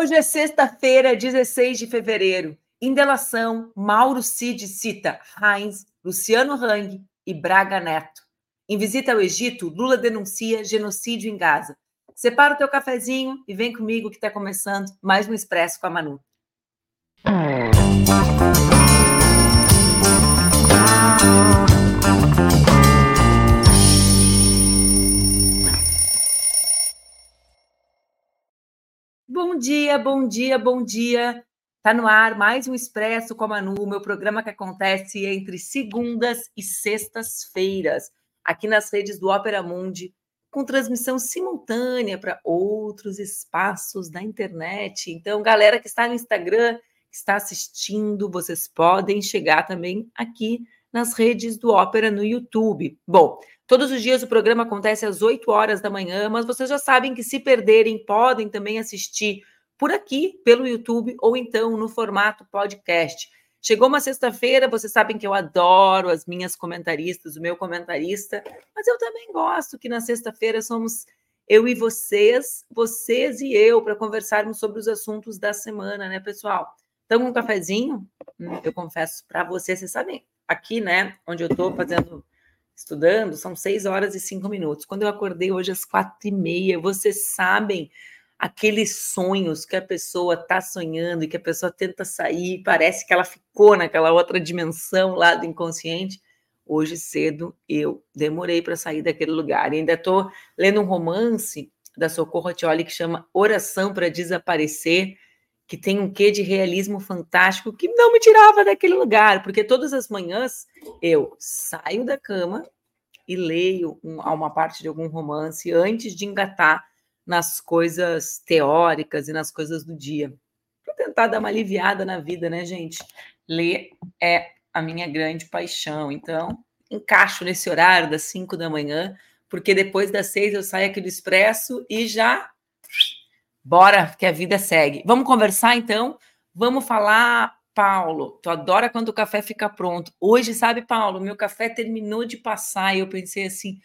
Hoje é sexta-feira, 16 de fevereiro. Em delação, Mauro Cid cita Heinz, Luciano Hang e Braga Neto. Em visita ao Egito, Lula denuncia genocídio em Gaza. Separa o teu cafezinho e vem comigo que está começando mais um Expresso com a Manu. Bom dia, bom dia, bom dia. Tá no ar mais um Expresso com a Manu, meu programa que acontece entre segundas e sextas-feiras, aqui nas redes do Opera Mundi, com transmissão simultânea para outros espaços da internet. Então, galera que está no Instagram, que está assistindo, vocês podem chegar também aqui nas redes do Ópera no YouTube. Bom, todos os dias o programa acontece às 8 horas da manhã, mas vocês já sabem que se perderem, podem também assistir por aqui, pelo YouTube, ou então no formato podcast. Chegou uma sexta-feira, vocês sabem que eu adoro as minhas comentaristas, o meu comentarista, mas eu também gosto que na sexta-feira somos eu e vocês, vocês e eu, para conversarmos sobre os assuntos da semana, né, pessoal? Então, um cafezinho, hum, eu confesso para vocês, vocês sabem, aqui, né, onde eu estou fazendo, estudando, são seis horas e cinco minutos. Quando eu acordei hoje às quatro e meia, vocês sabem aqueles sonhos que a pessoa está sonhando e que a pessoa tenta sair, parece que ela ficou naquela outra dimensão lá do inconsciente. Hoje cedo eu demorei para sair daquele lugar. E ainda estou lendo um romance da Socorro Atioli que chama Oração para Desaparecer que tem um quê de realismo fantástico que não me tirava daquele lugar, porque todas as manhãs eu saio da cama e leio um, uma parte de algum romance antes de engatar nas coisas teóricas e nas coisas do dia. Para tentar dar uma aliviada na vida, né, gente? Ler é a minha grande paixão. Então, encaixo nesse horário das 5 da manhã, porque depois das seis eu saio aqui do expresso e já Bora, que a vida segue. Vamos conversar então? Vamos falar, Paulo. Tu adora quando o café fica pronto. Hoje, sabe, Paulo, meu café terminou de passar e eu pensei assim: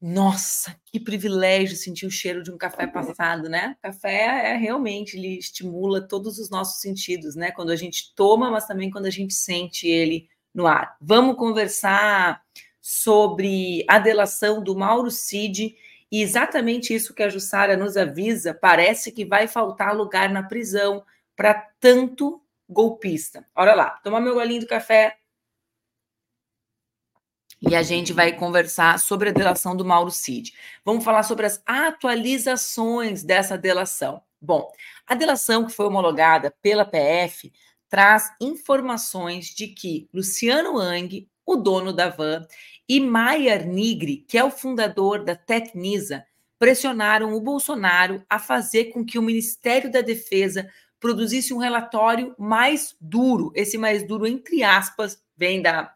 nossa, que privilégio sentir o cheiro de um café passado, né? Café é realmente, ele estimula todos os nossos sentidos, né? Quando a gente toma, mas também quando a gente sente ele no ar. Vamos conversar sobre a delação do Mauro Cid e exatamente isso que a Jussara nos avisa, parece que vai faltar lugar na prisão para tanto golpista. Olha lá, tomar meu golinho do café. E a gente vai conversar sobre a delação do Mauro Cid. Vamos falar sobre as atualizações dessa delação. Bom, a delação que foi homologada pela PF traz informações de que Luciano Ang, o dono da van, e Maier Nigri, que é o fundador da Tecnisa, pressionaram o Bolsonaro a fazer com que o Ministério da Defesa produzisse um relatório mais duro, esse mais duro entre aspas, vem da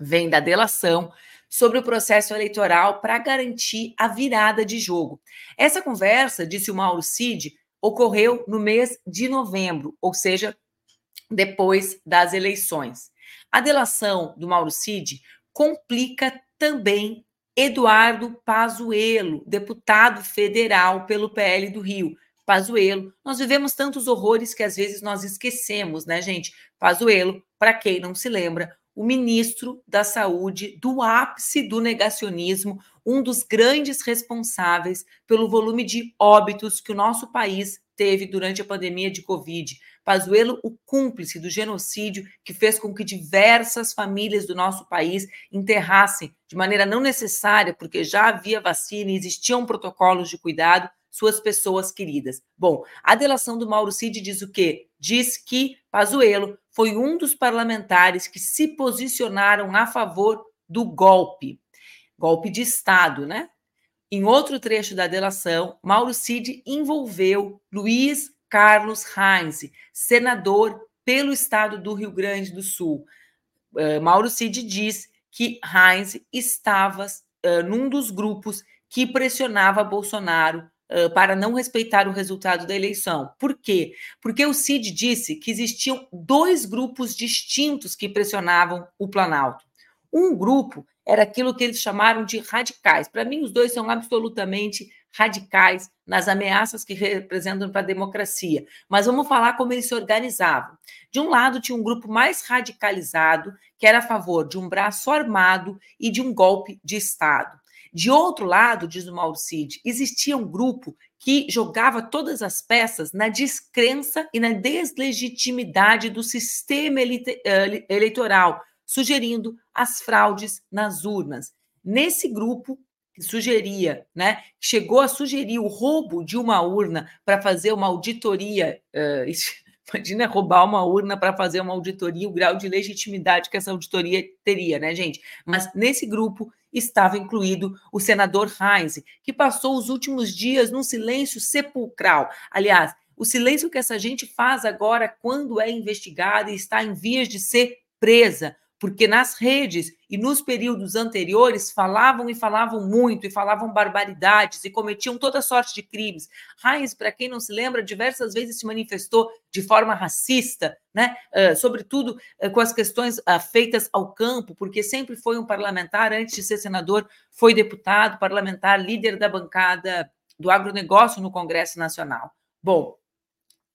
vem da delação sobre o processo eleitoral para garantir a virada de jogo. Essa conversa, disse o Mauro Cid, ocorreu no mês de novembro, ou seja, depois das eleições. A delação do Mauro Cid complica também Eduardo Pazuello, deputado federal pelo PL do Rio. Pazuello, nós vivemos tantos horrores que às vezes nós esquecemos, né, gente? Pazuello, para quem não se lembra, o ministro da Saúde do ápice do negacionismo, um dos grandes responsáveis pelo volume de óbitos que o nosso país teve durante a pandemia de Covid. Pazuello, o cúmplice do genocídio que fez com que diversas famílias do nosso país enterrassem de maneira não necessária, porque já havia vacina e existiam protocolos de cuidado, suas pessoas queridas. Bom, a delação do Mauro Cid diz o quê? Diz que Pazuello foi um dos parlamentares que se posicionaram a favor do golpe, golpe de Estado, né? Em outro trecho da delação, Mauro Cid envolveu Luiz Carlos Heinz, senador pelo estado do Rio Grande do Sul. Uh, Mauro Cid diz que Heinz estava uh, num dos grupos que pressionava Bolsonaro uh, para não respeitar o resultado da eleição. Por quê? Porque o Cid disse que existiam dois grupos distintos que pressionavam o Planalto. Um grupo era aquilo que eles chamaram de radicais. Para mim, os dois são absolutamente radicais nas ameaças que representam para a democracia. Mas vamos falar como eles se organizavam. De um lado, tinha um grupo mais radicalizado, que era a favor de um braço armado e de um golpe de Estado. De outro lado, diz o Mauro Cid, existia um grupo que jogava todas as peças na descrença e na deslegitimidade do sistema eh, eleitoral, sugerindo as fraudes nas urnas. Nesse grupo, que sugeria, né, chegou a sugerir o roubo de uma urna para fazer uma auditoria. Uh, imagina roubar uma urna para fazer uma auditoria, o grau de legitimidade que essa auditoria teria, né, gente? Mas nesse grupo estava incluído o senador Heinz, que passou os últimos dias num silêncio sepulcral. Aliás, o silêncio que essa gente faz agora quando é investigada e está em vias de ser presa porque nas redes e nos períodos anteriores falavam e falavam muito, e falavam barbaridades, e cometiam toda sorte de crimes. Heinz, para quem não se lembra, diversas vezes se manifestou de forma racista, né? Uh, sobretudo uh, com as questões uh, feitas ao campo, porque sempre foi um parlamentar, antes de ser senador, foi deputado, parlamentar, líder da bancada do agronegócio no Congresso Nacional. Bom,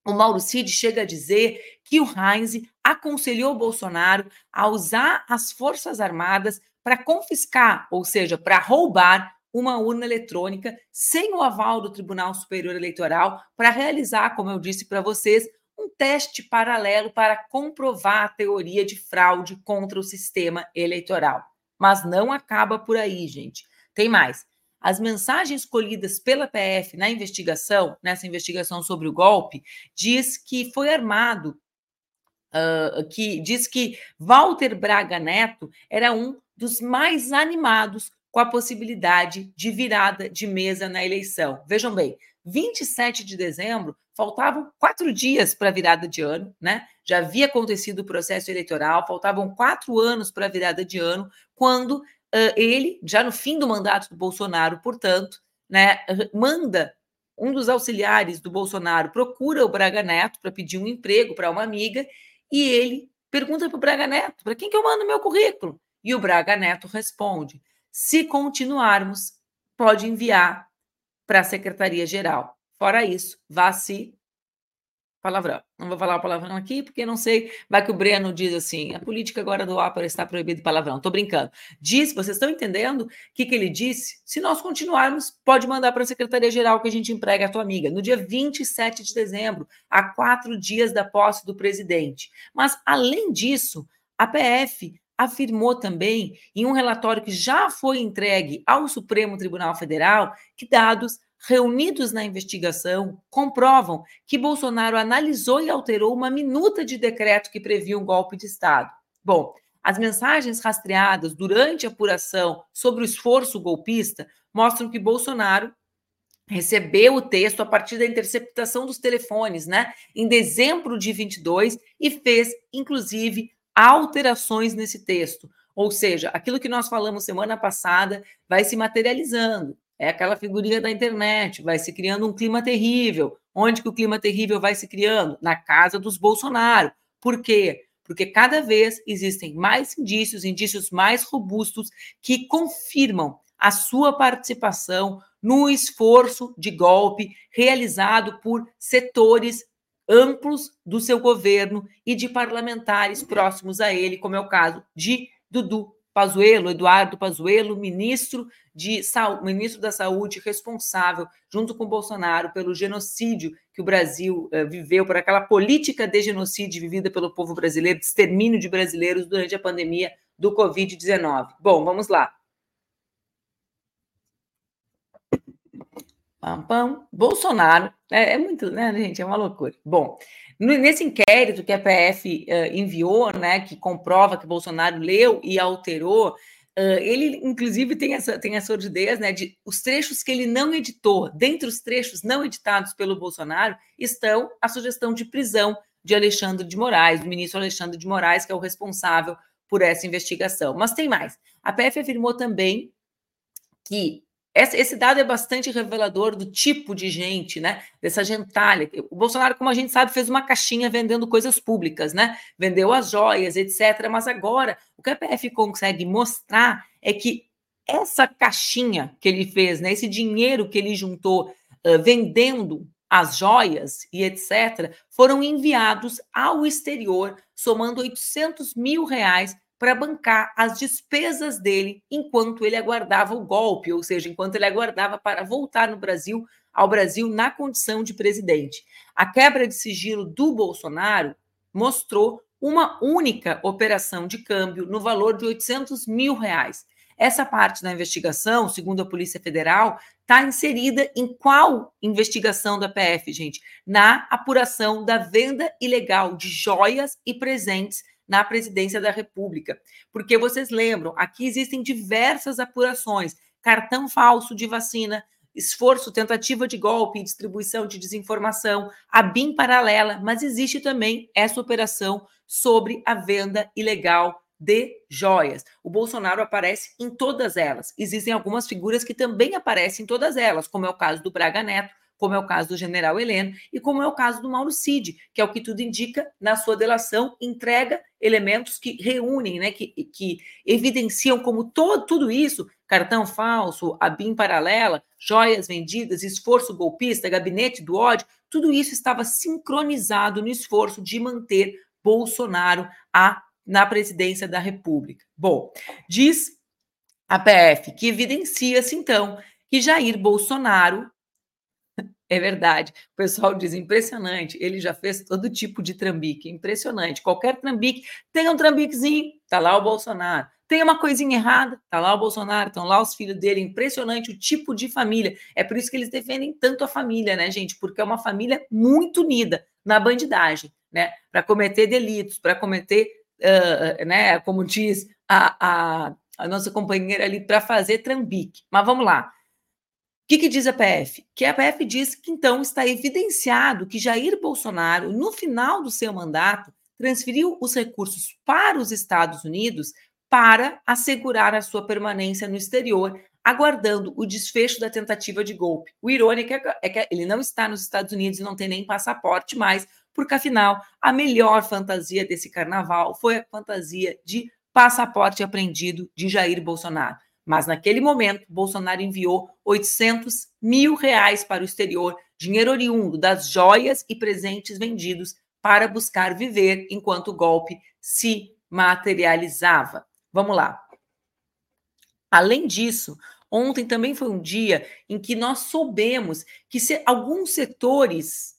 o Mauro Cid chega a dizer que o Heinz aconselhou Bolsonaro a usar as Forças Armadas para confiscar, ou seja, para roubar uma urna eletrônica sem o aval do Tribunal Superior Eleitoral para realizar, como eu disse para vocês, um teste paralelo para comprovar a teoria de fraude contra o sistema eleitoral. Mas não acaba por aí, gente. Tem mais. As mensagens colhidas pela PF na investigação, nessa investigação sobre o golpe, diz que foi armado, uh, que diz que Walter Braga Neto era um dos mais animados com a possibilidade de virada de mesa na eleição. Vejam bem, 27 de dezembro, faltavam quatro dias para a virada de ano, né? Já havia acontecido o processo eleitoral, faltavam quatro anos para a virada de ano, quando ele, já no fim do mandato do Bolsonaro, portanto, né, manda um dos auxiliares do Bolsonaro, procura o Braga Neto para pedir um emprego para uma amiga, e ele pergunta para o Braga Neto: para quem que eu mando meu currículo? E o Braga Neto responde: se continuarmos, pode enviar para a Secretaria-Geral. Fora isso, vá se palavrão. Não vou falar palavrão aqui, porque não sei. Vai que o Breno diz assim: a política agora do ópera está proibida de palavrão. Estou brincando. Diz, vocês estão entendendo o que, que ele disse? Se nós continuarmos, pode mandar para a Secretaria-Geral que a gente emprega a tua amiga. No dia 27 de dezembro, a quatro dias da posse do presidente. Mas, além disso, a PF afirmou também, em um relatório que já foi entregue ao Supremo Tribunal Federal, que dados reunidos na investigação comprovam que Bolsonaro analisou e alterou uma minuta de decreto que previa um golpe de Estado. Bom, as mensagens rastreadas durante a apuração sobre o esforço golpista mostram que Bolsonaro recebeu o texto a partir da interceptação dos telefones, né, em dezembro de 22 e fez, inclusive, alterações nesse texto. Ou seja, aquilo que nós falamos semana passada vai se materializando. É aquela figurinha da internet, vai se criando um clima terrível. Onde que o clima terrível vai se criando? Na casa dos Bolsonaro. Por quê? Porque cada vez existem mais indícios, indícios mais robustos que confirmam a sua participação no esforço de golpe realizado por setores amplos do seu governo e de parlamentares próximos a ele, como é o caso de Dudu Pazuello, Eduardo Pazuello, ministro, de, ministro da Saúde responsável, junto com Bolsonaro, pelo genocídio que o Brasil uh, viveu, por aquela política de genocídio vivida pelo povo brasileiro, de extermínio de brasileiros durante a pandemia do Covid-19. Bom, vamos lá. Pam, pam. Bolsonaro, é, é muito, né, gente? É uma loucura. Bom, Nesse inquérito que a PF uh, eh, enviou, né, que comprova que Bolsonaro leu e alterou, uh, ele inclusive tem essa, tem essa ordidez, né, de os trechos que ele não editou, dentre os trechos não editados pelo Bolsonaro, estão a sugestão de prisão de Alexandre de Moraes, do ministro Alexandre de Moraes, que é o responsável por essa investigação. Mas tem mais. A PF afirmou também que esse dado é bastante revelador do tipo de gente, né? Dessa gentalha. O Bolsonaro, como a gente sabe, fez uma caixinha vendendo coisas públicas, né? Vendeu as joias, etc. Mas agora, o que a PF consegue mostrar é que essa caixinha que ele fez, né, esse dinheiro que ele juntou uh, vendendo as joias e etc., foram enviados ao exterior, somando 800 mil reais para bancar as despesas dele enquanto ele aguardava o golpe, ou seja, enquanto ele aguardava para voltar no Brasil, ao Brasil na condição de presidente. A quebra de sigilo do Bolsonaro mostrou uma única operação de câmbio no valor de 800 mil reais. Essa parte da investigação, segundo a Polícia Federal, está inserida em qual investigação da PF, gente? Na apuração da venda ilegal de joias e presentes na presidência da República. Porque vocês lembram, aqui existem diversas apurações: cartão falso de vacina, esforço, tentativa de golpe, distribuição de desinformação, a BIM paralela, mas existe também essa operação sobre a venda ilegal de joias. O Bolsonaro aparece em todas elas. Existem algumas figuras que também aparecem em todas elas, como é o caso do Braga Neto, como é o caso do general Heleno e como é o caso do Mauro Cid, que é o que tudo indica na sua delação, entrega elementos que reúnem, né, que, que evidenciam como todo, tudo isso, cartão falso, a BIM paralela, joias vendidas, esforço golpista, gabinete do ódio, tudo isso estava sincronizado no esforço de manter Bolsonaro a na presidência da República. Bom, diz a PF que evidencia-se, então, que Jair Bolsonaro. É verdade, o pessoal diz impressionante. Ele já fez todo tipo de trambique, impressionante. Qualquer trambique, tem um trambiquezinho, tá lá o Bolsonaro. Tem uma coisinha errada, tá lá o Bolsonaro, estão lá os filhos dele. Impressionante o tipo de família. É por isso que eles defendem tanto a família, né, gente? Porque é uma família muito unida na bandidagem, né? Para cometer delitos, para cometer uh, né, como diz a, a, a nossa companheira ali, para fazer trambique. Mas vamos lá. O que, que, diz a PF? Que a PF diz que então está evidenciado que Jair Bolsonaro, no final do seu mandato, transferiu os recursos para os Estados Unidos para assegurar a sua permanência no exterior, aguardando o desfecho da tentativa de golpe. O irônico é que é ele não está nos Estados Unidos e não tem nem passaporte mais, porque afinal a melhor fantasia desse carnaval foi a fantasia de passaporte apreendido de Jair Bolsonaro. Mas naquele momento, Bolsonaro enviou 800 mil reais para o exterior, dinheiro oriundo das joias e presentes vendidos para buscar viver enquanto o golpe se materializava. Vamos lá. Além disso, ontem também foi um dia em que nós soubemos que se alguns setores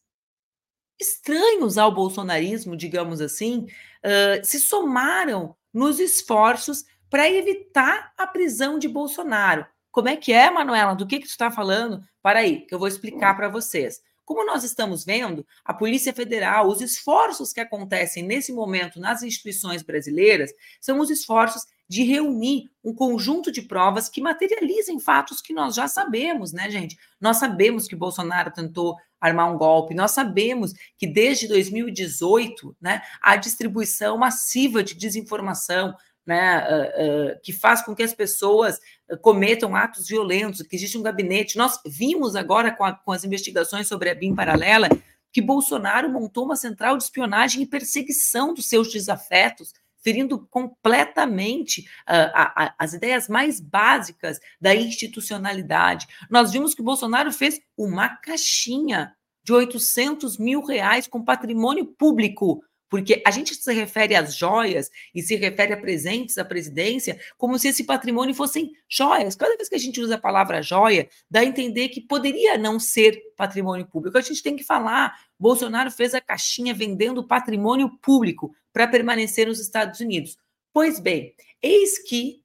estranhos ao bolsonarismo, digamos assim, uh, se somaram nos esforços para evitar a prisão de Bolsonaro. Como é que é, Manuela? Do que, que tu está falando? Para aí, que eu vou explicar para vocês. Como nós estamos vendo, a Polícia Federal, os esforços que acontecem nesse momento nas instituições brasileiras são os esforços de reunir um conjunto de provas que materializem fatos que nós já sabemos, né, gente? Nós sabemos que Bolsonaro tentou armar um golpe, nós sabemos que desde 2018, né, a distribuição massiva de desinformação, né, uh, uh, que faz com que as pessoas cometam atos violentos, que existe um gabinete. Nós vimos agora com, a, com as investigações sobre a BIM paralela que Bolsonaro montou uma central de espionagem e perseguição dos seus desafetos, ferindo completamente a, a, as ideias mais básicas da institucionalidade. Nós vimos que Bolsonaro fez uma caixinha de 800 mil reais com patrimônio público, porque a gente se refere às joias e se refere a presentes à presidência como se esse patrimônio fossem joias. Cada vez que a gente usa a palavra joia, dá a entender que poderia não ser patrimônio público. A gente tem que falar. Bolsonaro fez a caixinha vendendo patrimônio público para permanecer nos Estados Unidos. Pois bem, eis que,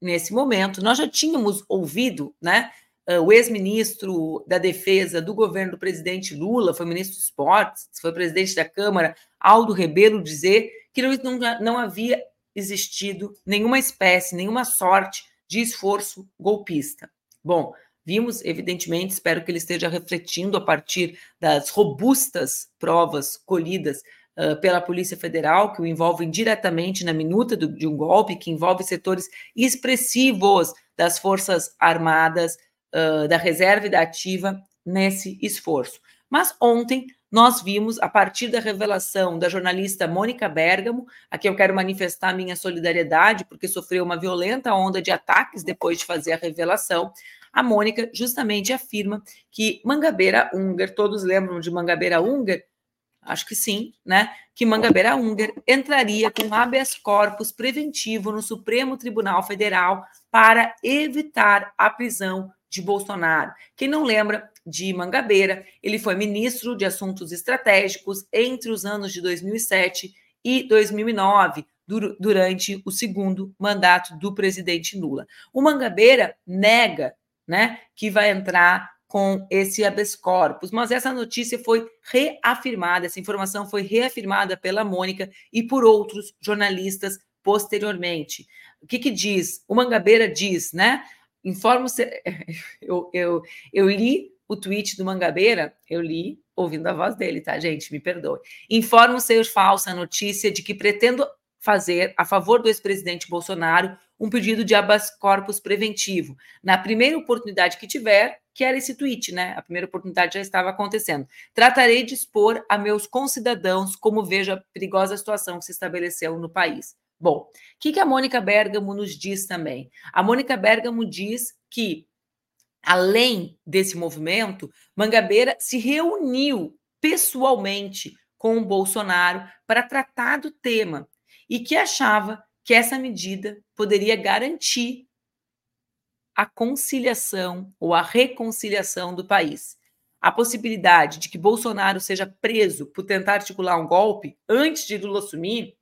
nesse momento, nós já tínhamos ouvido, né? Uh, o ex-ministro da Defesa do governo do presidente Lula, foi ministro de Esportes, foi presidente da Câmara, Aldo Rebelo, dizer que não, não, havia existido nenhuma espécie, nenhuma sorte de esforço golpista. Bom, vimos, evidentemente, espero que ele esteja refletindo a partir das robustas provas colhidas pela Polícia Federal, que o envolvem diretamente na minuta do, de um golpe, que envolve setores expressivos das Forças Armadas, uh, da Reserva e da Ativa nesse esforço. Mas ontem nós vimos, a partir da revelação da jornalista Mônica Bergamo, a quem eu quero manifestar minha solidariedade, porque sofreu uma violenta onda de ataques depois de fazer a revelação, a Mônica justamente afirma que Mangabeira Unger, todos lembram de Mangabeira Unger? Acho que sim, né? Que Mangabeira Unger entraria com habeas corpus preventivo no Supremo Tribunal Federal para evitar a prisão de Bolsonaro. Quem não lembra, de Mangabeira. Ele foi ministro de Assuntos Estratégicos entre os anos de 2007 e 2009, durante o segundo mandato do presidente Lula. O Mangabeira nega né, que vai entrar com esse habeas corpus, mas essa notícia foi reafirmada, essa informação foi reafirmada pela Mônica e por outros jornalistas posteriormente. O que, que diz? O Mangabeira diz, né? Informo eu, eu, eu li o tweet do Mangabeira, eu li ouvindo a voz dele, tá, gente? Me perdoe. Informo ser falsa a notícia de que pretendo fazer, a favor do ex-presidente Bolsonaro, um pedido de habeas corpus preventivo. Na primeira oportunidade que tiver, que era esse tweet, né? A primeira oportunidade já estava acontecendo. Tratarei de expor a meus concidadãos como vejo a perigosa situação que se estabeleceu no país. Bom, o que, que a Mônica Bergamo nos diz também? A Mônica Bergamo diz que além desse movimento, Mangabeira se reuniu pessoalmente com o Bolsonaro para tratar do tema e que achava que essa medida poderia garantir a conciliação ou a reconciliação do país. A possibilidade de que Bolsonaro seja preso por tentar articular um golpe antes de Lula assumir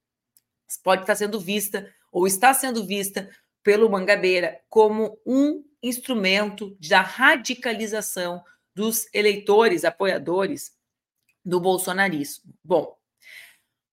pode estar sendo vista ou está sendo vista pelo Mangabeira como um instrumento da radicalização dos eleitores, apoiadores do bolsonarismo. Bom,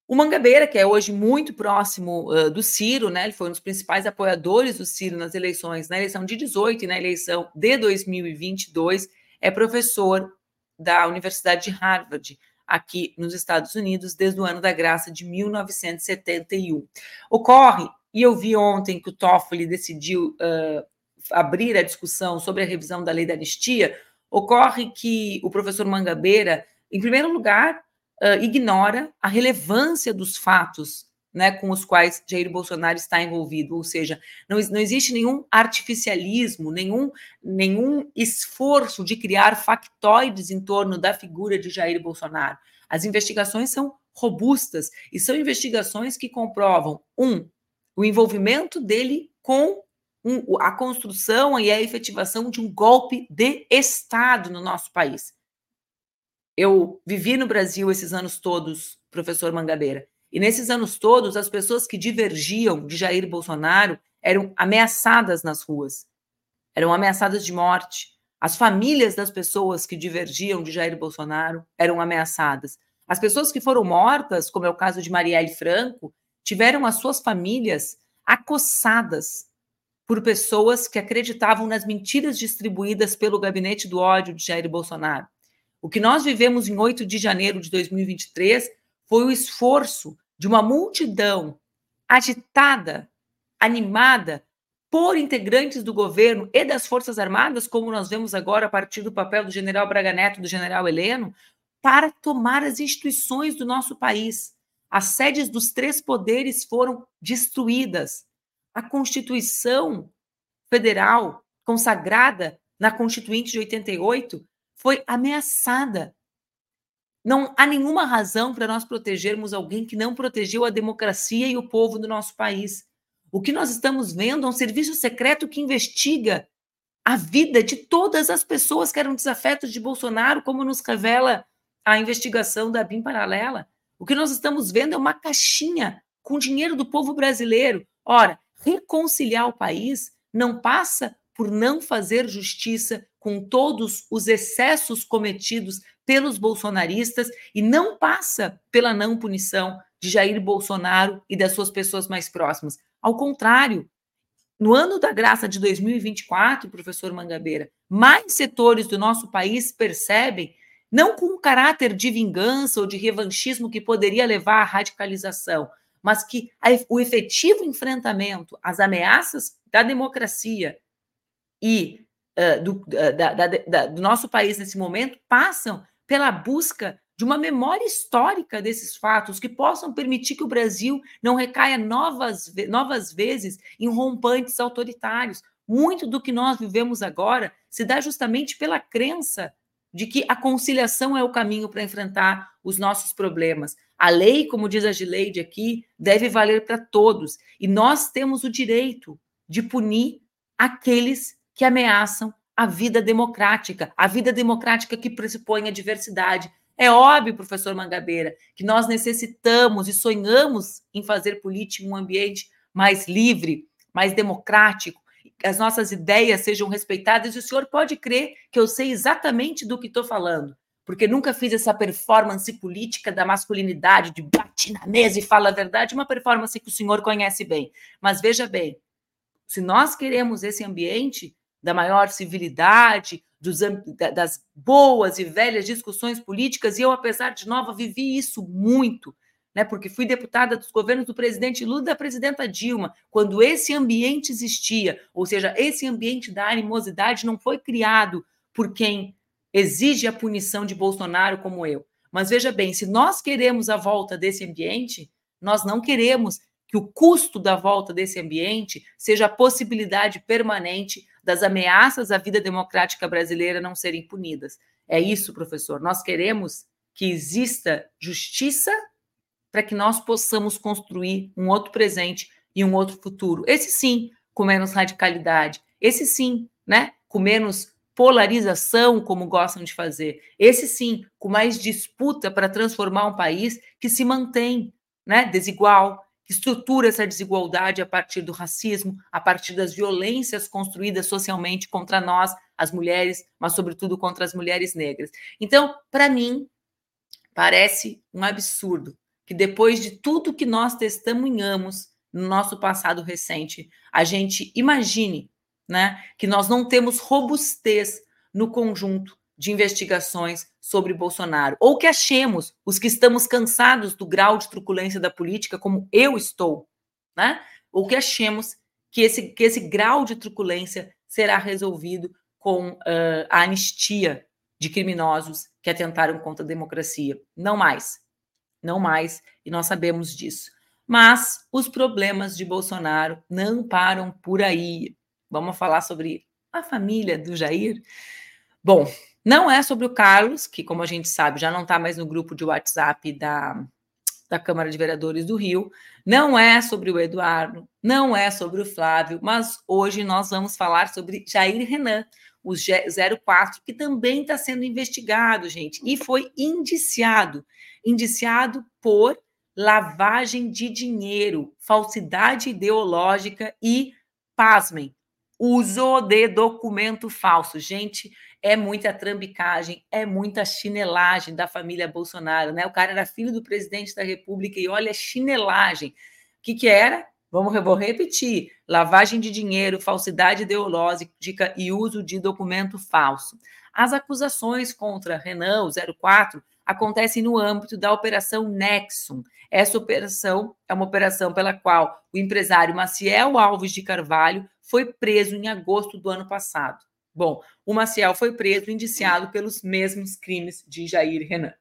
o Mangabeira, que é hoje muito próximo uh, do Ciro, né? Ele foi um dos principais apoiadores do Ciro nas eleições, na eleição de 18 e na eleição de 2022, é professor da Universidade de Harvard, aqui nos Estados Unidos, desde o ano da graça de 1971. Ocorre, e eu vi ontem que o Toffoli decidiu uh, abrir a discussão sobre a revisão da lei da anistia, ocorre que o professor Mangabeira, em primeiro lugar, uh, ignora a relevância dos fatos né, com os quais Jair Bolsonaro está envolvido, ou seja, não, não existe nenhum artificialismo, nenhum, nenhum esforço de criar factoides em torno da figura de Jair Bolsonaro. As investigações são robustas e são investigações que comprovam, um, o envolvimento dele com um, a construção e a efetivação de um golpe de Estado no nosso país. Eu vivi no Brasil esses anos todos, professor Mangabeira, e nesses anos todos, as pessoas que divergiam de Jair Bolsonaro eram ameaçadas nas ruas, eram ameaçadas de morte. As famílias das pessoas que divergiam de Jair Bolsonaro eram ameaçadas. As pessoas que foram mortas, como é o caso de Marielle Franco, tiveram as suas famílias acossadas por pessoas que acreditavam nas mentiras distribuídas pelo gabinete do ódio de Jair Bolsonaro. O que nós vivemos em 8 de janeiro de 2023 foi o esforço de uma multidão agitada, animada por integrantes do governo e das Forças Armadas, como nós vemos agora a partir do papel do general Braga Neto do general Heleno, para tomar as instituições do nosso país. As sedes dos três poderes foram destruídas a Constituição Federal, consagrada na Constituinte de 88, foi ameaçada. Não há nenhuma razão para nós protegermos alguém que não protegeu a democracia e o povo do nosso país. O que nós estamos vendo é um serviço secreto que investiga a vida de todas as pessoas que eram desafetos de Bolsonaro, como nos revela a investigação da BIM Paralela. O que nós estamos vendo é uma caixinha com dinheiro do povo brasileiro. Ora, reconciliar o país não passa por não fazer justiça com todos os excessos cometidos pelos bolsonaristas e não passa pela não punição de Jair Bolsonaro e das suas pessoas mais próximas. Ao contrário, no ano da graça de 2024, professor Mangabeira, mais setores do nosso país percebem, não com um caráter de vingança ou de revanchismo que poderia levar à radicalização, mas que o efetivo enfrentamento às ameaças da democracia e uh, do, da, da, da, do nosso país nesse momento passam pela busca de uma memória histórica desses fatos que possam permitir que o Brasil não recaia novas, novas vezes em rompantes autoritários. Muito do que nós vivemos agora se dá justamente pela crença de que a conciliação é o caminho para enfrentar os nossos problemas. A lei, como diz a Gileide aqui, deve valer para todos. E nós temos o direito de punir aqueles que ameaçam a vida democrática, a vida democrática que pressupõe a diversidade. É óbvio, professor Mangabeira, que nós necessitamos e sonhamos em fazer política em um ambiente mais livre, mais democrático, que as nossas ideias sejam respeitadas, e o senhor pode crer que eu sei exatamente do que estou falando, porque nunca fiz essa performance política da masculinidade, de bate na mesa e fala a verdade, uma performance que o senhor conhece bem. Mas veja bem, se nós queremos esse ambiente da maior civilidade, dos, das boas e velhas discussões políticas, e eu, apesar de nova, vivi isso muito né, porque fui deputada dos governos do presidente Lula e da presidenta Dilma, quando esse ambiente existia, ou seja, esse ambiente da animosidade não foi criado por quem exige a punição de Bolsonaro como eu. Mas veja bem, se nós queremos a volta desse ambiente, nós não queremos que o custo da volta desse ambiente seja a possibilidade permanente das ameaças à vida democrática brasileira não serem punidas. É isso, professor. Nós queremos que exista justiça para que nós possamos construir um outro presente e um outro futuro. Esse sim, com menos radicalidade. Esse sim, né, com menos polarização, como gostam de fazer. Esse sim, com mais disputa para transformar um país que se mantém, né, desigual, que estrutura essa desigualdade a partir do racismo, a partir das violências construídas socialmente contra nós, as mulheres, mas sobretudo contra as mulheres negras. Então, para mim, parece um absurdo que depois de tudo que nós testemunhamos no nosso passado recente, a gente imagine né, que nós não temos robustez no conjunto de investigações sobre Bolsonaro, ou que achemos, os que estamos cansados do grau de truculência da política, como eu estou, né, ou que achemos que esse, que esse grau de truculência será resolvido com uh, a anistia de criminosos que atentaram contra a democracia. Não mais não mais, e nós sabemos disso. Mas os problemas de Bolsonaro não param por aí. Vamos falar sobre a família do Jair? Bom, não é sobre o Carlos, que, como a gente sabe, já não está mais no grupo de WhatsApp da, da Câmara de Vereadores do Rio, não é sobre o Eduardo, não é sobre o Flávio, mas hoje nós vamos falar sobre Jair Renan, o 04, que também está sendo investigado, gente, e foi indiciado. Indiciado por lavagem de dinheiro, falsidade ideológica e, pasmem, uso de documento falso. Gente, é muita trambicagem, é muita chinelagem da família Bolsonaro, né? O cara era filho do presidente da República e olha, chinelagem. O que, que era? Vamos vou repetir: lavagem de dinheiro, falsidade ideológica e uso de documento falso. As acusações contra Renan, o 04, acontecem no âmbito da Operação Nexum. Essa operação é uma operação pela qual o empresário Maciel Alves de Carvalho foi preso em agosto do ano passado. Bom, o Maciel foi preso indiciado pelos mesmos crimes de Jair Renan.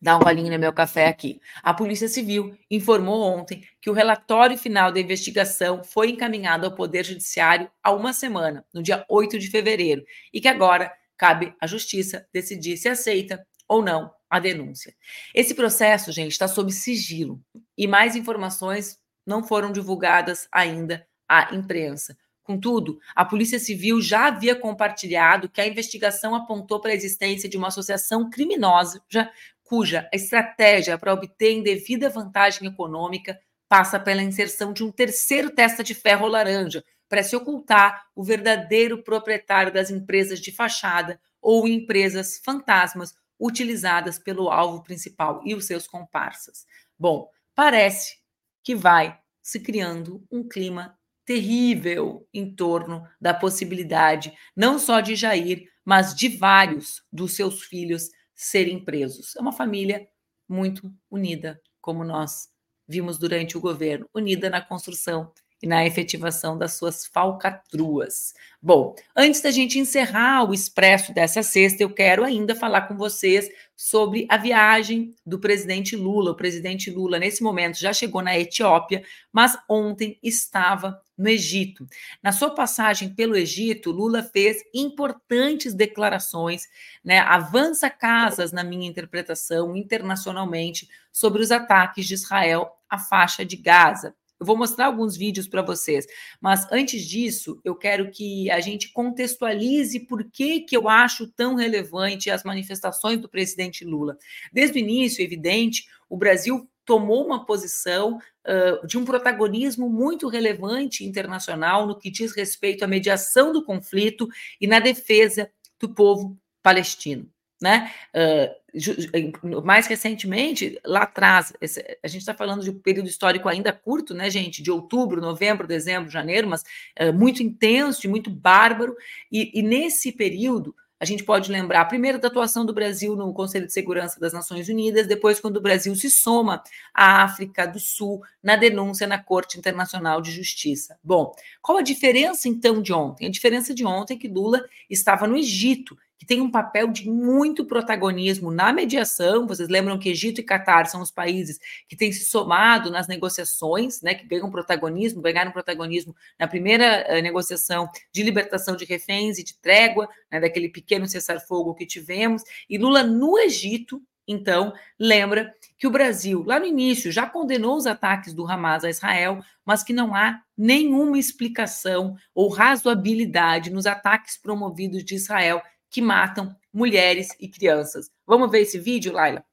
Dá um golinho no meu café aqui. A Polícia Civil informou ontem que o relatório final da investigação foi encaminhado ao Poder Judiciário há uma semana, no dia 8 de fevereiro, e que agora cabe à Justiça decidir se aceita ou não a denúncia. Esse processo, gente, está sob sigilo e mais informações não foram divulgadas ainda à imprensa. Contudo, a Polícia Civil já havia compartilhado que a investigação apontou para a existência de uma associação criminosa já cuja estratégia para obter indevida vantagem econômica passa pela inserção de um terceiro testa de ferro laranja para se ocultar o verdadeiro proprietário das empresas de fachada ou empresas fantasmas utilizadas pelo alvo principal e os seus comparsas. Bom, parece que vai se criando um clima terrível em torno da possibilidade não só de Jair, mas de vários dos seus filhos serem presos. É uma família muito unida, como nós vimos durante o governo, unida na construção e na efetivação das suas falcatruas. Bom, antes da gente encerrar o expresso dessa sexta, eu quero ainda falar com vocês sobre a viagem do presidente Lula. O presidente Lula, nesse momento, já chegou na Etiópia, mas ontem estava no Egito. Na sua passagem pelo Egito, Lula fez importantes declarações, né? Avança casas, na minha interpretação, internacionalmente, sobre os ataques de Israel à faixa de Gaza. Eu vou mostrar alguns vídeos para vocês, mas antes disso, eu quero que a gente contextualize por que, que eu acho tão relevante as manifestações do presidente Lula. Desde o início, é evidente, o Brasil tomou uma posição uh, de um protagonismo muito relevante internacional no que diz respeito à mediação do conflito e na defesa do povo palestino. Né? Uh, mais recentemente, lá atrás, esse, a gente está falando de um período histórico ainda curto, né, gente? De outubro, novembro, dezembro, janeiro, mas uh, muito intenso e muito bárbaro. E, e, nesse período, a gente pode lembrar, primeiro, da atuação do Brasil no Conselho de Segurança das Nações Unidas, depois, quando o Brasil se soma à África do Sul na denúncia na Corte Internacional de Justiça. Bom, qual a diferença, então, de ontem? A diferença de ontem é que Lula estava no Egito que tem um papel de muito protagonismo na mediação. Vocês lembram que Egito e Catar são os países que têm se somado nas negociações, né, que ganham protagonismo, ganharam protagonismo na primeira uh, negociação de libertação de reféns e de trégua, né, daquele pequeno cessar-fogo que tivemos. E Lula no Egito, então, lembra que o Brasil, lá no início, já condenou os ataques do Hamas a Israel, mas que não há nenhuma explicação ou razoabilidade nos ataques promovidos de Israel que matam mulheres e crianças. Vamos ver esse vídeo, Laila?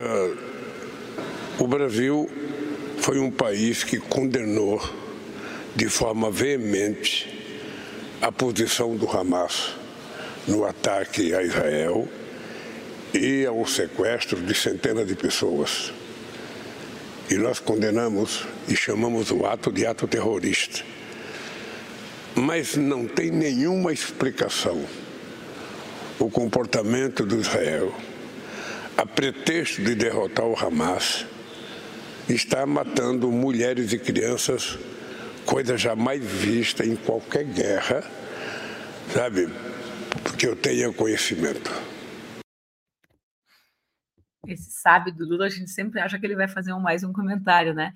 Uh, o Brasil foi um país que condenou de forma veemente a posição do Hamas no ataque a Israel e ao sequestro de centenas de pessoas. E nós condenamos e chamamos o ato de ato terrorista mas não tem nenhuma explicação o comportamento do Israel, a pretexto de derrotar o Hamas, está matando mulheres e crianças, coisa jamais vista em qualquer guerra, sabe? Porque eu tenha conhecimento. Esse sábio do Lula, a gente sempre acha que ele vai fazer um, mais um comentário, né?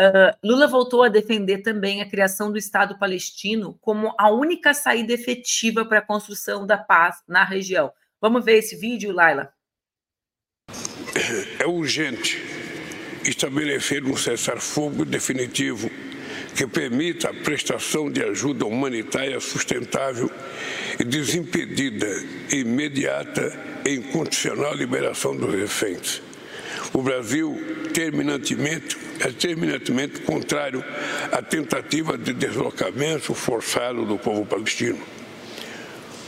Uh, Lula voltou a defender também a criação do Estado palestino como a única saída efetiva para a construção da paz na região. Vamos ver esse vídeo, Laila? É urgente estabelecer um cessar-fogo definitivo que permita a prestação de ajuda humanitária sustentável e desimpedida, imediata e incondicional liberação dos reféns. O Brasil terminantemente, é terminantemente contrário à tentativa de deslocamento forçado do povo palestino.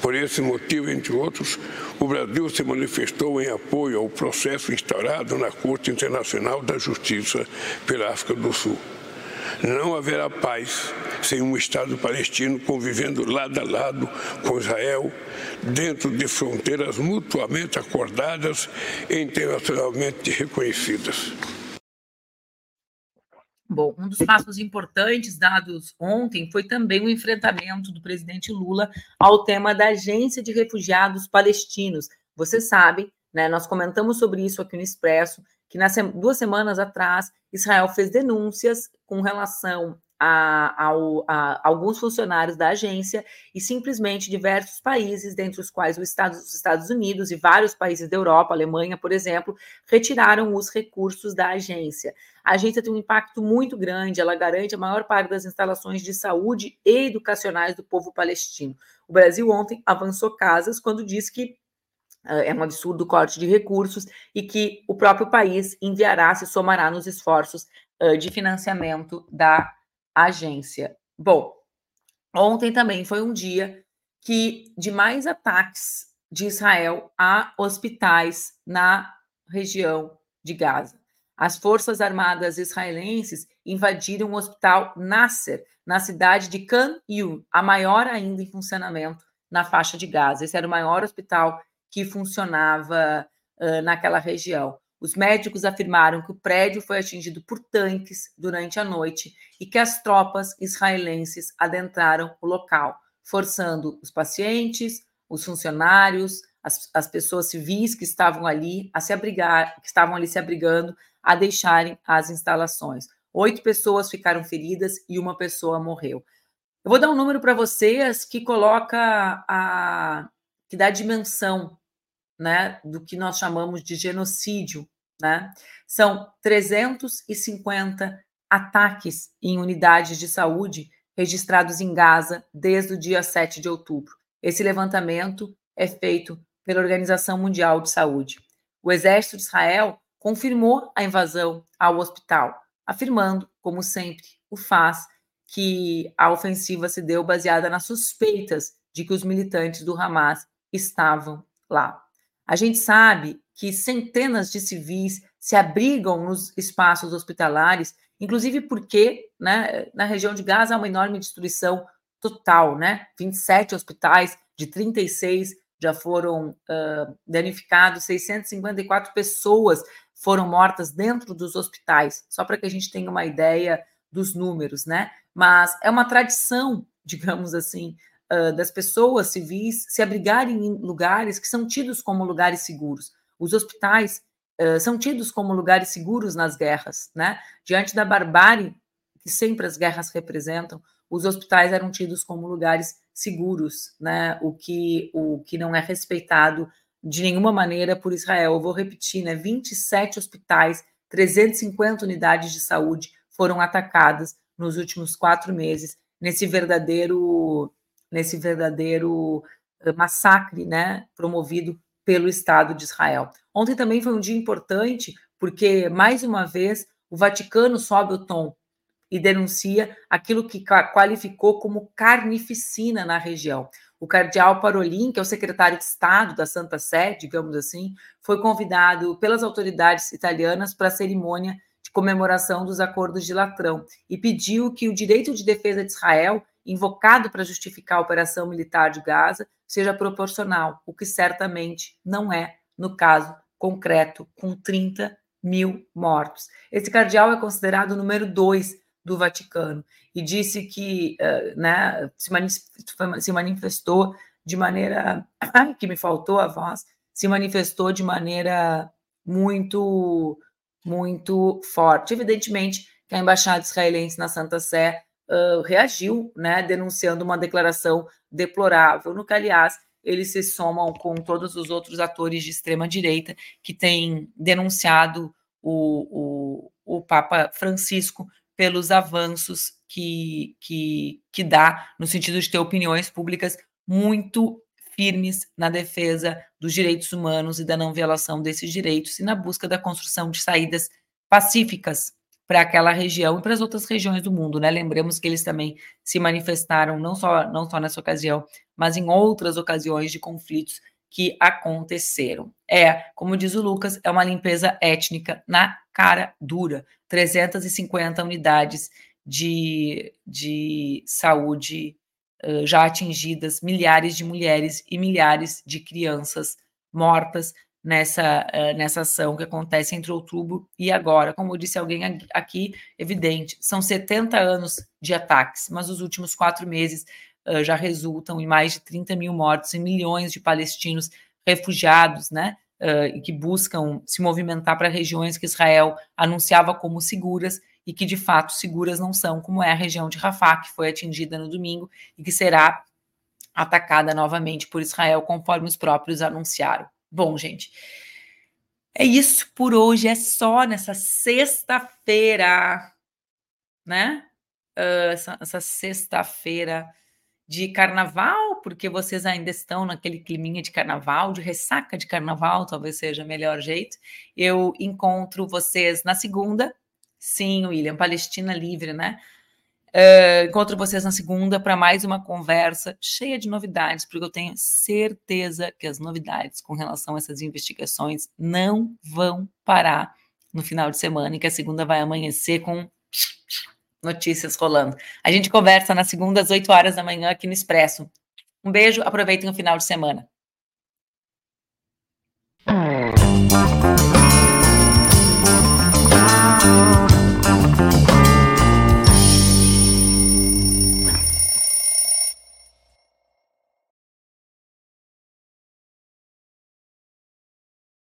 Por esse motivo, entre outros, o Brasil se manifestou em apoio ao processo instaurado na Corte Internacional da Justiça pela África do Sul. Não haverá paz sem um Estado palestino convivendo lado a lado com Israel, dentro de fronteiras mutuamente acordadas e internacionalmente reconhecidas. Bom, um dos passos importantes dados ontem foi também o enfrentamento do presidente Lula ao tema da Agência de Refugiados Palestinos. Vocês sabem, né, nós comentamos sobre isso aqui no Expresso, que nas duas semanas atrás Israel fez denúncias com relação a, a, a, alguns funcionários da agência e simplesmente diversos países, dentre os quais os Estados, os Estados Unidos e vários países da Europa, Alemanha, por exemplo, retiraram os recursos da agência. A agência tem um impacto muito grande, ela garante a maior parte das instalações de saúde e educacionais do povo palestino. O Brasil ontem avançou casas quando disse que é um absurdo corte de recursos e que o próprio país enviará, se somará nos esforços de financiamento da agência. Bom, ontem também foi um dia que de mais ataques de Israel a hospitais na região de Gaza. As forças armadas israelenses invadiram o hospital Nasser, na cidade de Khan Yun, a maior ainda em funcionamento na faixa de Gaza. Esse era o maior hospital que funcionava uh, naquela região. Os médicos afirmaram que o prédio foi atingido por tanques durante a noite e que as tropas israelenses adentraram o local, forçando os pacientes, os funcionários, as, as pessoas civis que estavam ali a se abrigar, que estavam ali se abrigando, a deixarem as instalações. Oito pessoas ficaram feridas e uma pessoa morreu. Eu vou dar um número para vocês que coloca a que dá dimensão né, do que nós chamamos de genocídio. Né? São 350 ataques em unidades de saúde registrados em Gaza desde o dia 7 de outubro. Esse levantamento é feito pela Organização Mundial de Saúde. O exército de Israel confirmou a invasão ao hospital, afirmando, como sempre o faz, que a ofensiva se deu baseada nas suspeitas de que os militantes do Hamas estavam lá. A gente sabe que centenas de civis se abrigam nos espaços hospitalares, inclusive porque né, na região de Gaza há uma enorme destruição total, né? 27 hospitais de 36 já foram uh, danificados, 654 pessoas foram mortas dentro dos hospitais, só para que a gente tenha uma ideia dos números, né? Mas é uma tradição, digamos assim, uh, das pessoas civis se abrigarem em lugares que são tidos como lugares seguros. Os hospitais uh, são tidos como lugares seguros nas guerras, né? Diante da barbárie que sempre as guerras representam, os hospitais eram tidos como lugares seguros, né? O que, o que não é respeitado de nenhuma maneira por Israel. Eu vou repetir, né? 27 hospitais, 350 unidades de saúde foram atacadas nos últimos quatro meses nesse verdadeiro nesse verdadeiro eh, massacre, né, promovido pelo Estado de Israel. Ontem também foi um dia importante, porque mais uma vez o Vaticano sobe o tom e denuncia aquilo que qualificou como carnificina na região. O cardeal Parolin, que é o secretário de Estado da Santa Sé, digamos assim, foi convidado pelas autoridades italianas para a cerimônia de comemoração dos acordos de Latrão e pediu que o direito de defesa de Israel invocado para justificar a operação militar de Gaza seja proporcional, o que certamente não é no caso concreto, com 30 mil mortos. Esse cardeal é considerado o número dois do Vaticano e disse que uh, né, se, manifestou de maneira. Ai, que me faltou a voz, se manifestou de maneira muito, muito forte. Evidentemente que a embaixada israelense na Santa Sé uh, reagiu, né, denunciando uma declaração deplorável, no que, aliás, eles se somam com todos os outros atores de extrema-direita que têm denunciado o, o, o Papa Francisco pelos avanços que, que, que dá no sentido de ter opiniões públicas muito firmes na defesa dos direitos humanos e da não violação desses direitos e na busca da construção de saídas pacíficas para aquela região e para as outras regiões do mundo, né? Lembremos que eles também se manifestaram não só não só nessa ocasião, mas em outras ocasiões de conflitos que aconteceram. É, como diz o Lucas, é uma limpeza étnica na cara dura. 350 unidades de, de saúde já atingidas, milhares de mulheres e milhares de crianças mortas nessa, uh, nessa ação que acontece entre outubro e agora. Como disse alguém aqui, evidente, são 70 anos de ataques, mas os últimos quatro meses uh, já resultam em mais de 30 mil mortos e milhões de palestinos refugiados, né? Uh, que buscam se movimentar para regiões que Israel anunciava como seguras e que de fato seguras não são, como é a região de Rafah, que foi atingida no domingo e que será atacada novamente por Israel, conforme os próprios anunciaram. Bom, gente, é isso por hoje. É só nessa sexta-feira, né? Uh, essa, essa sexta-feira de carnaval, porque vocês ainda estão naquele climinha de carnaval, de ressaca de carnaval, talvez seja o melhor jeito. Eu encontro vocês na segunda. Sim, William, Palestina Livre, né? Uh, encontro vocês na segunda para mais uma conversa cheia de novidades, porque eu tenho certeza que as novidades com relação a essas investigações não vão parar no final de semana e que a segunda vai amanhecer com notícias rolando. A gente conversa na segunda às 8 horas da manhã aqui no Expresso. Um beijo, aproveitem o final de semana.